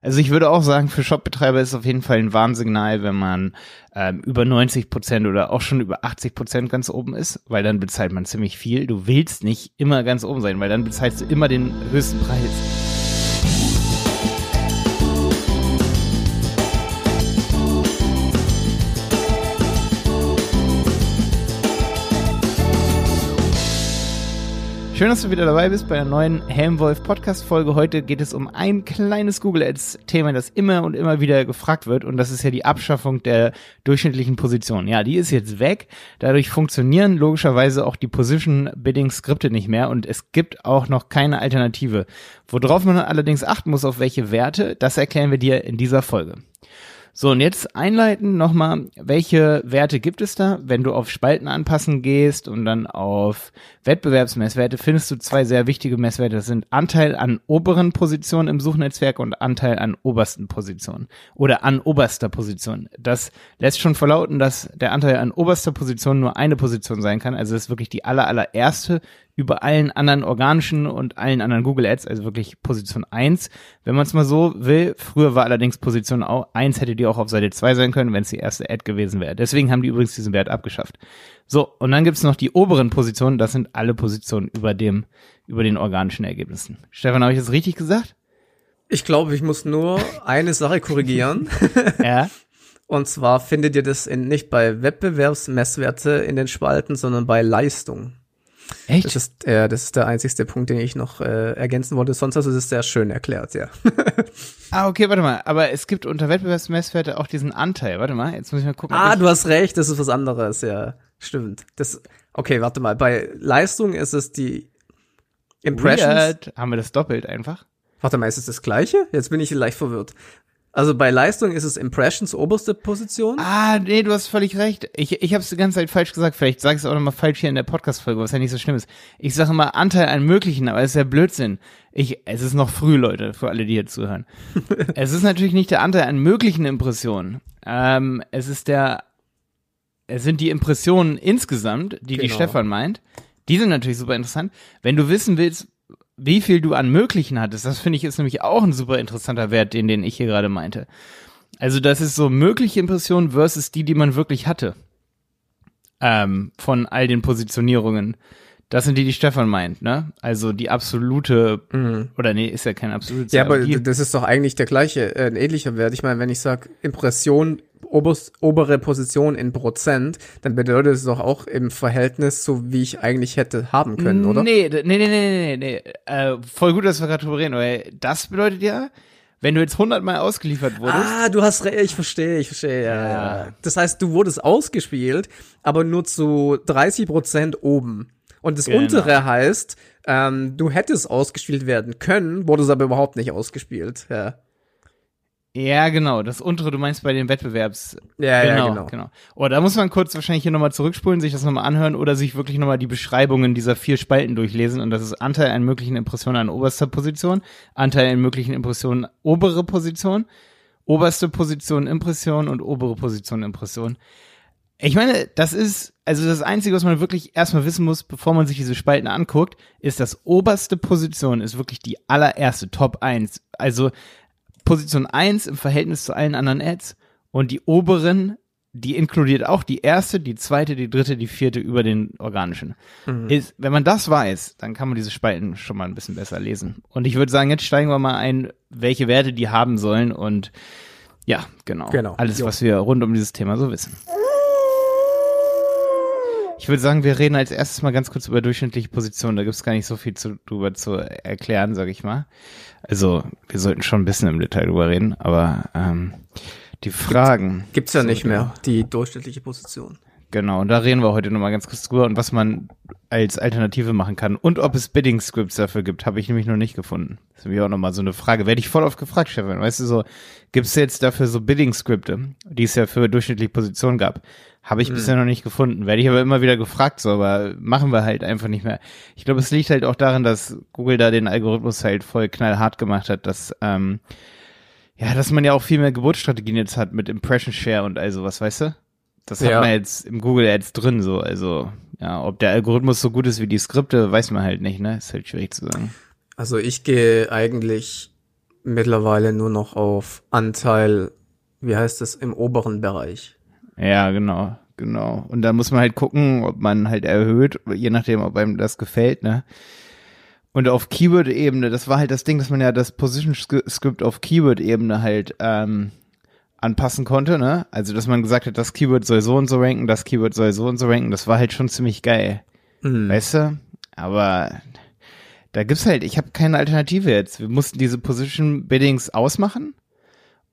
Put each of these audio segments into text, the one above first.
Also ich würde auch sagen, für Shopbetreiber ist es auf jeden Fall ein Warnsignal, wenn man ähm, über 90 Prozent oder auch schon über 80 Prozent ganz oben ist, weil dann bezahlt man ziemlich viel. Du willst nicht immer ganz oben sein, weil dann bezahlst du immer den höchsten Preis. Schön, dass du wieder dabei bist bei der neuen Helmwolf Podcast Folge. Heute geht es um ein kleines Google Ads Thema, das immer und immer wieder gefragt wird. Und das ist ja die Abschaffung der durchschnittlichen Position. Ja, die ist jetzt weg. Dadurch funktionieren logischerweise auch die Position Bidding Skripte nicht mehr. Und es gibt auch noch keine Alternative. Worauf man allerdings achten muss, auf welche Werte, das erklären wir dir in dieser Folge. So, und jetzt einleiten nochmal, welche Werte gibt es da? Wenn du auf Spalten anpassen gehst und dann auf Wettbewerbsmesswerte, findest du zwei sehr wichtige Messwerte. Das sind Anteil an oberen Positionen im Suchnetzwerk und Anteil an obersten Positionen oder an oberster Position. Das lässt schon verlauten, dass der Anteil an oberster Position nur eine Position sein kann. Also das ist wirklich die aller, allererste über allen anderen organischen und allen anderen Google Ads, also wirklich Position 1. Wenn man es mal so will, früher war allerdings Position 1 hätte die auch auf Seite 2 sein können, wenn es die erste Ad gewesen wäre. Deswegen haben die übrigens diesen Wert abgeschafft. So, und dann gibt's noch die oberen Positionen, das sind alle Positionen über dem, über den organischen Ergebnissen. Stefan, habe ich das richtig gesagt? Ich glaube, ich muss nur eine Sache korrigieren. ja. Und zwar findet ihr das in, nicht bei Wettbewerbsmesswerte in den Spalten, sondern bei Leistung. Echt? Das ist, äh, das ist der einzigste Punkt, den ich noch äh, ergänzen wollte. Sonst hast du es sehr schön erklärt, ja. ah, okay, warte mal. Aber es gibt unter Wettbewerbsmesswerte auch diesen Anteil. Warte mal, jetzt muss ich mal gucken. Ah, du hast recht, das ist was anderes, ja. Stimmt. Das, okay, warte mal. Bei Leistung ist es die Impressions. Weird. Haben wir das doppelt einfach? Warte mal, ist es das gleiche? Jetzt bin ich leicht verwirrt. Also bei Leistung ist es Impressions oberste Position. Ah, nee, du hast völlig recht. Ich, ich habe es die ganze Zeit falsch gesagt. Vielleicht sag ich es auch nochmal falsch hier in der Podcast-Folge, was ja nicht so schlimm ist. Ich sage mal Anteil an möglichen, aber es ist ja Blödsinn. Ich, es ist noch früh, Leute, für alle, die hier zuhören. es ist natürlich nicht der Anteil an möglichen Impressionen. Ähm, es ist der, es sind die Impressionen insgesamt, die genau. die Stefan meint. Die sind natürlich super interessant. Wenn du wissen willst, wie viel du an möglichen hattest. Das finde ich ist nämlich auch ein super interessanter Wert, den, den ich hier gerade meinte. Also das ist so mögliche Impressionen versus die, die man wirklich hatte. Ähm, von all den Positionierungen. Das sind die, die Stefan meint, ne? Also die absolute, mhm. oder nee, ist ja kein absolutes. Ja, aber die, das ist doch eigentlich der gleiche, äh, ein ähnlicher Wert. Ich meine, wenn ich sage Impression oberst, obere Position in Prozent, dann bedeutet es doch auch im Verhältnis so, wie ich eigentlich hätte haben können, oder? Nee, nee, nee, nee, nee, nee. Äh, voll gut, dass wir gerade drüber reden, weil das bedeutet ja, wenn du jetzt 100 Mal ausgeliefert wurdest. Ah, du hast recht, ich verstehe, ich verstehe, ja, ja. Das heißt, du wurdest ausgespielt, aber nur zu 30 Prozent oben. Und das genau. untere heißt, ähm, du hättest ausgespielt werden können, wurdest aber überhaupt nicht ausgespielt, ja. Ja, genau. Das untere, du meinst bei den Wettbewerbs. Ja, genau, ja, genau. genau. Oh, da muss man kurz wahrscheinlich hier nochmal zurückspulen, sich das nochmal anhören oder sich wirklich nochmal die Beschreibungen dieser vier Spalten durchlesen. Und das ist Anteil an möglichen Impressionen an oberster Position, Anteil an möglichen Impressionen obere Position, oberste Position Impression und obere Position Impression. Ich meine, das ist, also das Einzige, was man wirklich erstmal wissen muss, bevor man sich diese Spalten anguckt, ist, dass oberste Position ist wirklich die allererste, Top 1. Also Position 1 im Verhältnis zu allen anderen Ads und die oberen, die inkludiert auch die erste, die zweite, die dritte, die vierte über den organischen. Mhm. Ist, wenn man das weiß, dann kann man diese Spalten schon mal ein bisschen besser lesen. Und ich würde sagen, jetzt steigen wir mal ein, welche Werte die haben sollen und ja, genau. genau. Alles, jo. was wir rund um dieses Thema so wissen. Ich würde sagen, wir reden als erstes mal ganz kurz über durchschnittliche Positionen. Da gibt es gar nicht so viel zu, drüber zu erklären, sage ich mal. Also wir sollten schon ein bisschen im Detail drüber reden, aber ähm, die Fragen. Gibt's ja nicht mehr, die durchschnittliche Position. Genau, und da reden wir heute nochmal ganz kurz drüber und was man als Alternative machen kann. Und ob es Bidding-Scripts dafür gibt, habe ich nämlich noch nicht gefunden. Das ist nämlich auch nochmal so eine Frage. Werde ich voll oft gefragt, Stefan. Weißt du so, gibt es jetzt dafür so Bidding-Skripte, die es ja für durchschnittliche Positionen gab? Habe ich mhm. bisher noch nicht gefunden. Werde ich aber immer wieder gefragt, so, aber machen wir halt einfach nicht mehr. Ich glaube, es liegt halt auch daran, dass Google da den Algorithmus halt voll knallhart gemacht hat, dass, ähm, ja, dass man ja auch viel mehr Geburtsstrategien jetzt hat mit Impression Share und all sowas, weißt du? Das ja. hat man jetzt im Google Ads drin, so, also, ja, ob der Algorithmus so gut ist wie die Skripte, weiß man halt nicht, ne? Ist halt schwierig zu sagen. Also ich gehe eigentlich mittlerweile nur noch auf Anteil, wie heißt es, im oberen Bereich. Ja, genau, genau. Und da muss man halt gucken, ob man halt erhöht, je nachdem, ob einem das gefällt, ne? Und auf Keyword-Ebene, das war halt das Ding, dass man ja das Position-Script auf Keyword-Ebene halt ähm, anpassen konnte, ne? Also, dass man gesagt hat, das Keyword soll so und so ranken, das Keyword soll so und so ranken, das war halt schon ziemlich geil. Mhm. Weißt du? Aber da gibt's halt, ich habe keine Alternative jetzt. Wir mussten diese Position Biddings ausmachen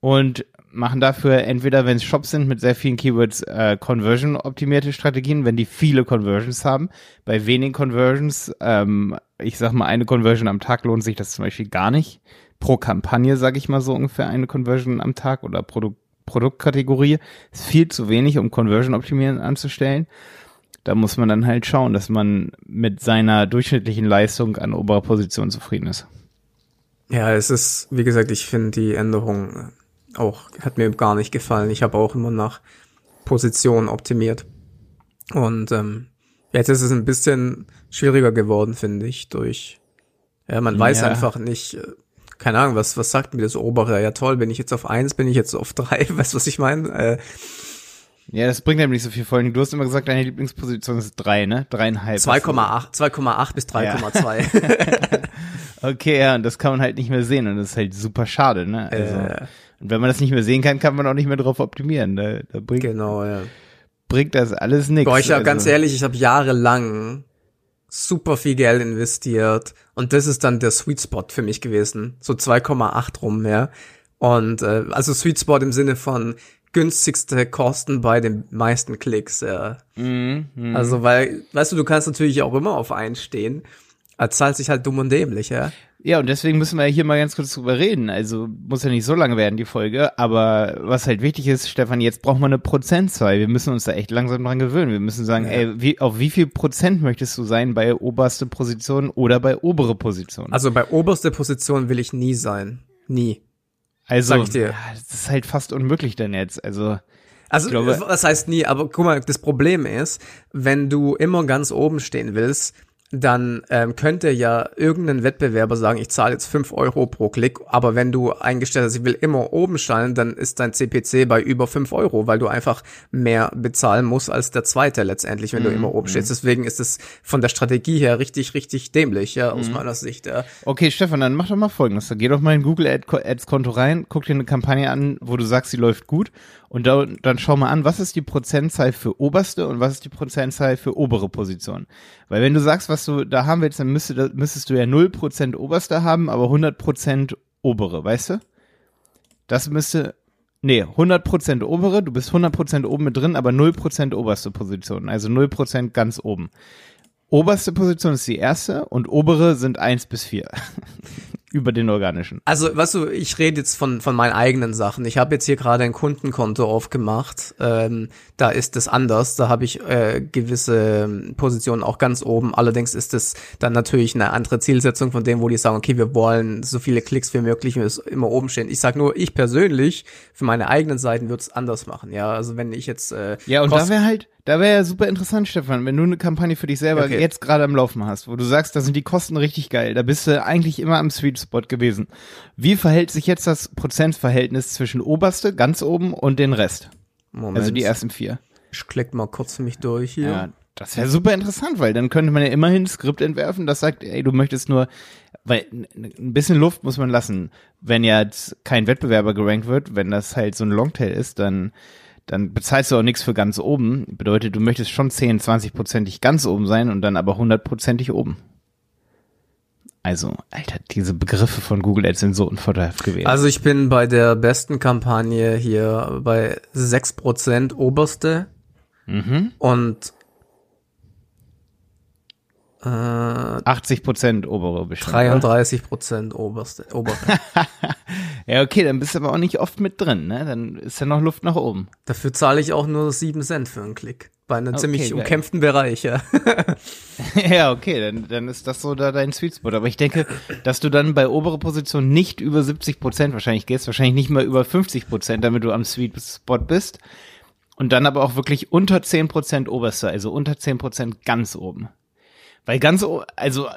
und machen dafür entweder, wenn es Shops sind mit sehr vielen Keywords, äh, Conversion-optimierte Strategien, wenn die viele Conversions haben. Bei wenigen Conversions, ähm, ich sag mal, eine Conversion am Tag lohnt sich das zum Beispiel gar nicht. Pro Kampagne, sage ich mal so ungefähr eine Conversion am Tag oder Produkt, Produktkategorie. Ist viel zu wenig, um Conversion-optimieren anzustellen. Da muss man dann halt schauen, dass man mit seiner durchschnittlichen Leistung an oberer Position zufrieden ist. Ja, es ist, wie gesagt, ich finde die Änderung auch, hat mir gar nicht gefallen. Ich habe auch immer nach Position optimiert. Und ähm, jetzt ist es ein bisschen schwieriger geworden, finde ich, durch, ja, man weiß ja. einfach nicht, äh, keine Ahnung, was, was sagt mir das obere? Ja toll, bin ich jetzt auf eins, bin ich jetzt auf drei, weißt du, was ich meine? Äh, ja, das bringt einem nicht so viel vor Du hast immer gesagt, deine Lieblingsposition ist drei, ne? Dreieinhalb. 2,8, 2,8 bis 3,2. Ja. okay, ja, und das kann man halt nicht mehr sehen und das ist halt super schade, ne? Also, äh. Und wenn man das nicht mehr sehen kann, kann man auch nicht mehr drauf optimieren. Da, da bringt, genau, ja. bringt das alles nichts. Boah, ich also. ganz ehrlich, ich habe jahrelang super viel Geld investiert und das ist dann der Sweet Spot für mich gewesen. So 2,8 rum, ja. Und äh, also Sweet Spot im Sinne von günstigste Kosten bei den meisten Klicks, ja. Mm, mm. Also, weil, weißt du, du kannst natürlich auch immer auf einen stehen. Er zahlt sich halt dumm und dämlich, ja. Ja, und deswegen müssen wir hier mal ganz kurz drüber reden. Also muss ja nicht so lange werden, die Folge. Aber was halt wichtig ist, Stefan, jetzt brauchen wir eine Prozentzahl. Wir müssen uns da echt langsam dran gewöhnen. Wir müssen sagen, ja. ey, wie, auf wie viel Prozent möchtest du sein bei oberste Position oder bei obere Position? Also bei oberste Position will ich nie sein. Nie. Also, Sag ich dir. Ja, das ist halt fast unmöglich denn jetzt. Also, also, glaube, was heißt nie, aber guck mal, das Problem ist, wenn du immer ganz oben stehen willst, dann ähm, könnte ja irgendein Wettbewerber sagen, ich zahle jetzt fünf Euro pro Klick, aber wenn du eingestellt hast, ich will immer oben stellen, dann ist dein CPC bei über fünf Euro, weil du einfach mehr bezahlen musst als der zweite letztendlich, wenn mm, du mhm, immer oben mm. stehst. Deswegen ist es von der Strategie her richtig, richtig dämlich, ja, aus mm. meiner Sicht. Ja. Okay, Stefan, dann mach doch mal folgendes. Geh doch mal in Google Ads Konto rein, guck dir eine Kampagne an, wo du sagst, sie läuft gut und da, dann schau mal an, was ist die Prozentzahl für oberste und was ist die Prozentzahl für obere Position. Weil wenn du sagst, was du da haben willst, dann müsste, müsstest du ja 0% oberste haben, aber 100% obere, weißt du? Das müsste, nee, 100% obere, du bist 100% oben mit drin, aber 0% oberste Position, also 0% ganz oben. Oberste Position ist die erste und obere sind eins bis vier. über den organischen. Also, weißt du, ich rede jetzt von, von meinen eigenen Sachen. Ich habe jetzt hier gerade ein Kundenkonto aufgemacht. Ähm, da ist es anders. Da habe ich äh, gewisse Positionen auch ganz oben. Allerdings ist es dann natürlich eine andere Zielsetzung von dem, wo die sagen, okay, wir wollen so viele Klicks wie möglich immer oben stehen. Ich sag nur, ich persönlich für meine eigenen Seiten würde es anders machen. Ja, also wenn ich jetzt äh, ja und da wäre halt da wäre ja super interessant, Stefan, wenn du eine Kampagne für dich selber okay. jetzt gerade am Laufen hast, wo du sagst, da sind die Kosten richtig geil, da bist du eigentlich immer am Sweet Spot gewesen. Wie verhält sich jetzt das Prozentverhältnis zwischen oberste, ganz oben und den Rest? Moment. Also die ersten vier. Ich klick mal kurz mich durch hier. Ja, das wäre super interessant, weil dann könnte man ja immerhin ein Skript entwerfen, das sagt, ey, du möchtest nur, weil ein bisschen Luft muss man lassen. Wenn jetzt kein Wettbewerber gerankt wird, wenn das halt so ein Longtail ist, dann dann bezahlst du auch nichts für ganz oben. Bedeutet, du möchtest schon 10, 20 prozentig ganz oben sein und dann aber 100 prozentig oben. Also, Alter, diese Begriffe von Google Ads sind so unvorteilhaft gewesen. Also ich bin bei der besten Kampagne hier bei 6% oberste mhm. und äh, 80 Prozent obere bestimmt. 33 Prozent oberste. Obere. ja, okay, dann bist du aber auch nicht oft mit drin, ne? Dann ist ja noch Luft nach oben. Dafür zahle ich auch nur 7 Cent für einen Klick. Bei einem okay, ziemlich geil. umkämpften Bereich, ja. ja, okay, dann, dann ist das so da dein Sweet Spot. Aber ich denke, dass du dann bei obere Position nicht über 70 Prozent wahrscheinlich gehst, wahrscheinlich nicht mal über 50 Prozent, damit du am Sweet Spot bist. Und dann aber auch wirklich unter 10 Prozent oberste, also unter 10 Prozent ganz oben. Weil ganz, also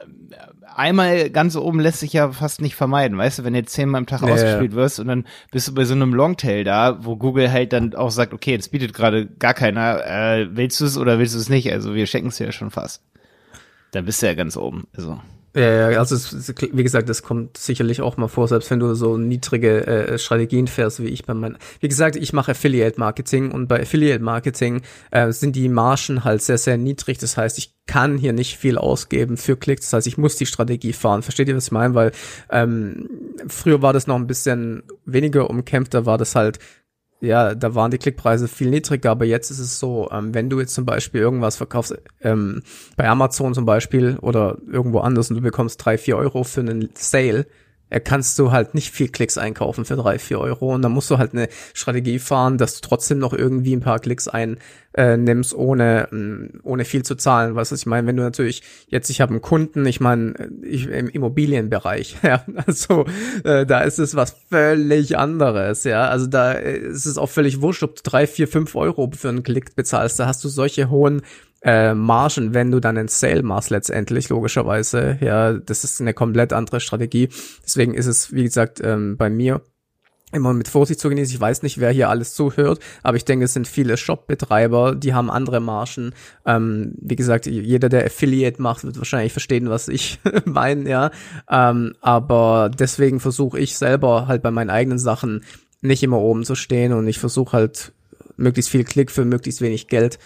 einmal ganz oben lässt sich ja fast nicht vermeiden, weißt du, wenn du jetzt zehnmal am Tag ja, ausgespielt ja. wirst und dann bist du bei so einem Longtail da, wo Google halt dann auch sagt, okay, jetzt bietet gerade gar keiner, äh, willst du es oder willst du es nicht? Also wir schenken es ja schon fast. Da bist du ja ganz oben. Also. Ja, ja, also es, wie gesagt, das kommt sicherlich auch mal vor, selbst wenn du so niedrige äh, Strategien fährst, wie ich bei meinen. Wie gesagt, ich mache Affiliate Marketing und bei Affiliate Marketing äh, sind die Margen halt sehr, sehr niedrig. Das heißt, ich kann hier nicht viel ausgeben für Klicks. Das heißt, ich muss die Strategie fahren. Versteht ihr, was ich meine? Weil ähm, früher war das noch ein bisschen weniger umkämpft, da war das halt ja, da waren die Klickpreise viel niedriger, aber jetzt ist es so, ähm, wenn du jetzt zum Beispiel irgendwas verkaufst, ähm, bei Amazon zum Beispiel oder irgendwo anders und du bekommst drei, vier Euro für einen Sale, äh, kannst du halt nicht viel Klicks einkaufen für drei, vier Euro und dann musst du halt eine Strategie fahren, dass du trotzdem noch irgendwie ein paar Klicks einnimmst, äh, ohne, mm, ohne viel zu zahlen. Du, ich meine, wenn du natürlich jetzt, ich habe einen Kunden, ich meine, ich, im Immobilienbereich, ja, also äh, da ist es was völlig anderes, ja, also da äh, ist es auch völlig wurscht, ob du drei, vier, fünf Euro für einen Klick bezahlst, da hast du solche hohen äh, Margen, wenn du dann einen Sale machst letztendlich, logischerweise. Ja, das ist eine komplett andere Strategie. Deswegen ist es, wie gesagt, ähm, bei mir immer mit Vorsicht zu genießen. Ich weiß nicht, wer hier alles zuhört, aber ich denke, es sind viele Shop-Betreiber, die haben andere Margen. Ähm, wie gesagt, jeder, der Affiliate macht, wird wahrscheinlich verstehen, was ich meine, ja. Ähm, aber deswegen versuche ich selber halt bei meinen eigenen Sachen nicht immer oben zu stehen und ich versuche halt möglichst viel Klick für möglichst wenig Geld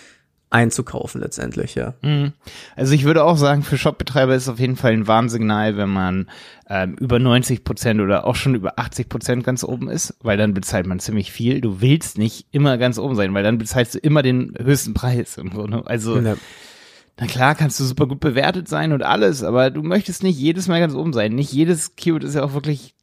einzukaufen letztendlich, ja. Mhm. Also ich würde auch sagen, für Shopbetreiber ist es auf jeden Fall ein Warnsignal, wenn man ähm, über 90 Prozent oder auch schon über 80 Prozent ganz oben ist, weil dann bezahlt man ziemlich viel. Du willst nicht immer ganz oben sein, weil dann bezahlst du immer den höchsten Preis im Grunde. Also ja. na klar, kannst du super gut bewertet sein und alles, aber du möchtest nicht jedes Mal ganz oben sein. Nicht jedes Keyword ist ja auch wirklich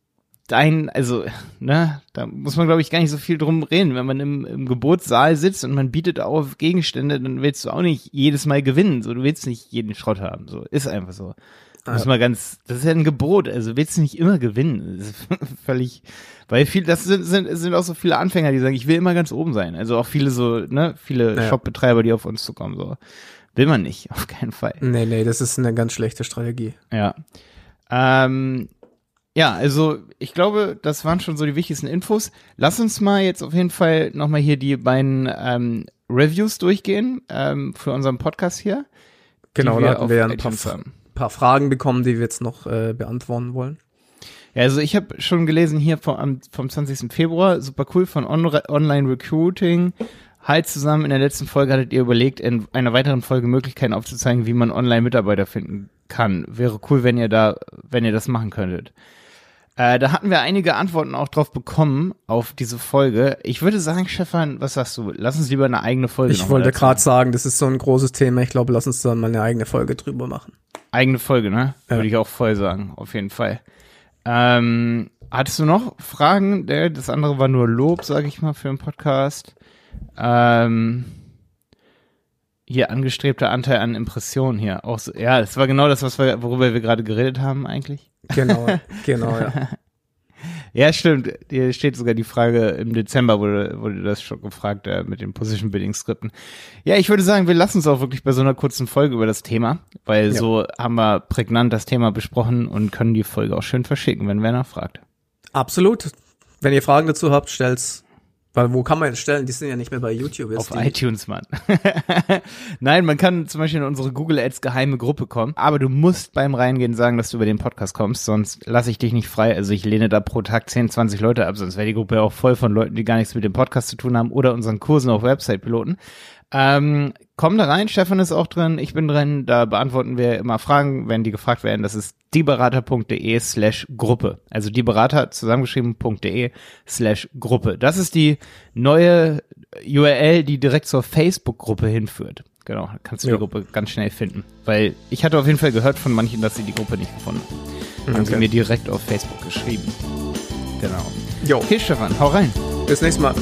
dein, also, ne, da muss man, glaube ich, gar nicht so viel drum reden. Wenn man im, im Geburtssaal sitzt und man bietet auf Gegenstände, dann willst du auch nicht jedes Mal gewinnen. So, du willst nicht jeden Schrott haben. So, ist einfach so. Ja. Muss man ganz, das ist ja ein Gebot, also willst du nicht immer gewinnen. Völlig, weil viel, das sind, sind, sind auch so viele Anfänger, die sagen, ich will immer ganz oben sein. Also auch viele so, ne, viele ja. Shopbetreiber, die auf uns zukommen, so. Will man nicht, auf keinen Fall. Nee, nee, das ist eine ganz schlechte Strategie. Ja. Ähm, ja, also ich glaube, das waren schon so die wichtigsten Infos. Lass uns mal jetzt auf jeden Fall nochmal hier die beiden ähm, Reviews durchgehen ähm, für unseren Podcast hier. Genau, da hatten wir ja ein paar, paar, Fragen bekommen, die wir jetzt noch äh, beantworten wollen. Ja, also ich habe schon gelesen hier vom, vom 20. Februar, super cool, von On Online Recruiting. Halt zusammen, in der letzten Folge hattet ihr überlegt, in einer weiteren Folge Möglichkeiten aufzuzeigen, wie man Online-Mitarbeiter finden kann. Wäre cool, wenn ihr da, wenn ihr das machen könntet. Äh, da hatten wir einige Antworten auch drauf bekommen auf diese Folge. Ich würde sagen, Stefan, was sagst du? Lass uns lieber eine eigene Folge Ich wollte gerade sagen, das ist so ein großes Thema. Ich glaube, lass uns dann mal eine eigene Folge drüber machen. Eigene Folge, ne? Ja. Würde ich auch voll sagen, auf jeden Fall. Ähm, hattest du noch Fragen? Das andere war nur Lob, sage ich mal, für den Podcast. Ähm, hier angestrebter Anteil an Impressionen hier. Auch so, ja, das war genau das, was wir, worüber wir gerade geredet haben eigentlich. Genau, genau, ja. ja, stimmt. Hier steht sogar die Frage im Dezember wurde, wurde das schon gefragt äh, mit den Position Building Skripten. Ja, ich würde sagen, wir lassen uns auch wirklich bei so einer kurzen Folge über das Thema, weil ja. so haben wir prägnant das Thema besprochen und können die Folge auch schön verschicken, wenn wer nachfragt. Absolut. Wenn ihr Fragen dazu habt, stellt's weil wo kann man jetzt stellen? Die sind ja nicht mehr bei YouTube. Jetzt Auf iTunes, Mann. Nein, man kann zum Beispiel in unsere Google Ads geheime Gruppe kommen, aber du musst beim Reingehen sagen, dass du über den Podcast kommst, sonst lasse ich dich nicht frei. Also ich lehne da pro Tag 10, 20 Leute ab, sonst wäre die Gruppe auch voll von Leuten, die gar nichts mit dem Podcast zu tun haben oder unseren Kursen auf Website-Piloten. Ähm, komm da rein, Stefan ist auch drin, ich bin drin, da beantworten wir immer Fragen, wenn die gefragt werden. Das ist dieberater.de slash Gruppe. Also dieberater zusammengeschrieben.de slash Gruppe. Das ist die neue URL, die direkt zur Facebook-Gruppe hinführt. Genau, kannst du ja. die Gruppe ganz schnell finden. Weil ich hatte auf jeden Fall gehört von manchen, dass sie die Gruppe nicht gefunden haben. Okay. Haben sie mir direkt auf Facebook geschrieben. Genau. Jo. Okay, Stefan, hau rein. Bis nächstes Mal.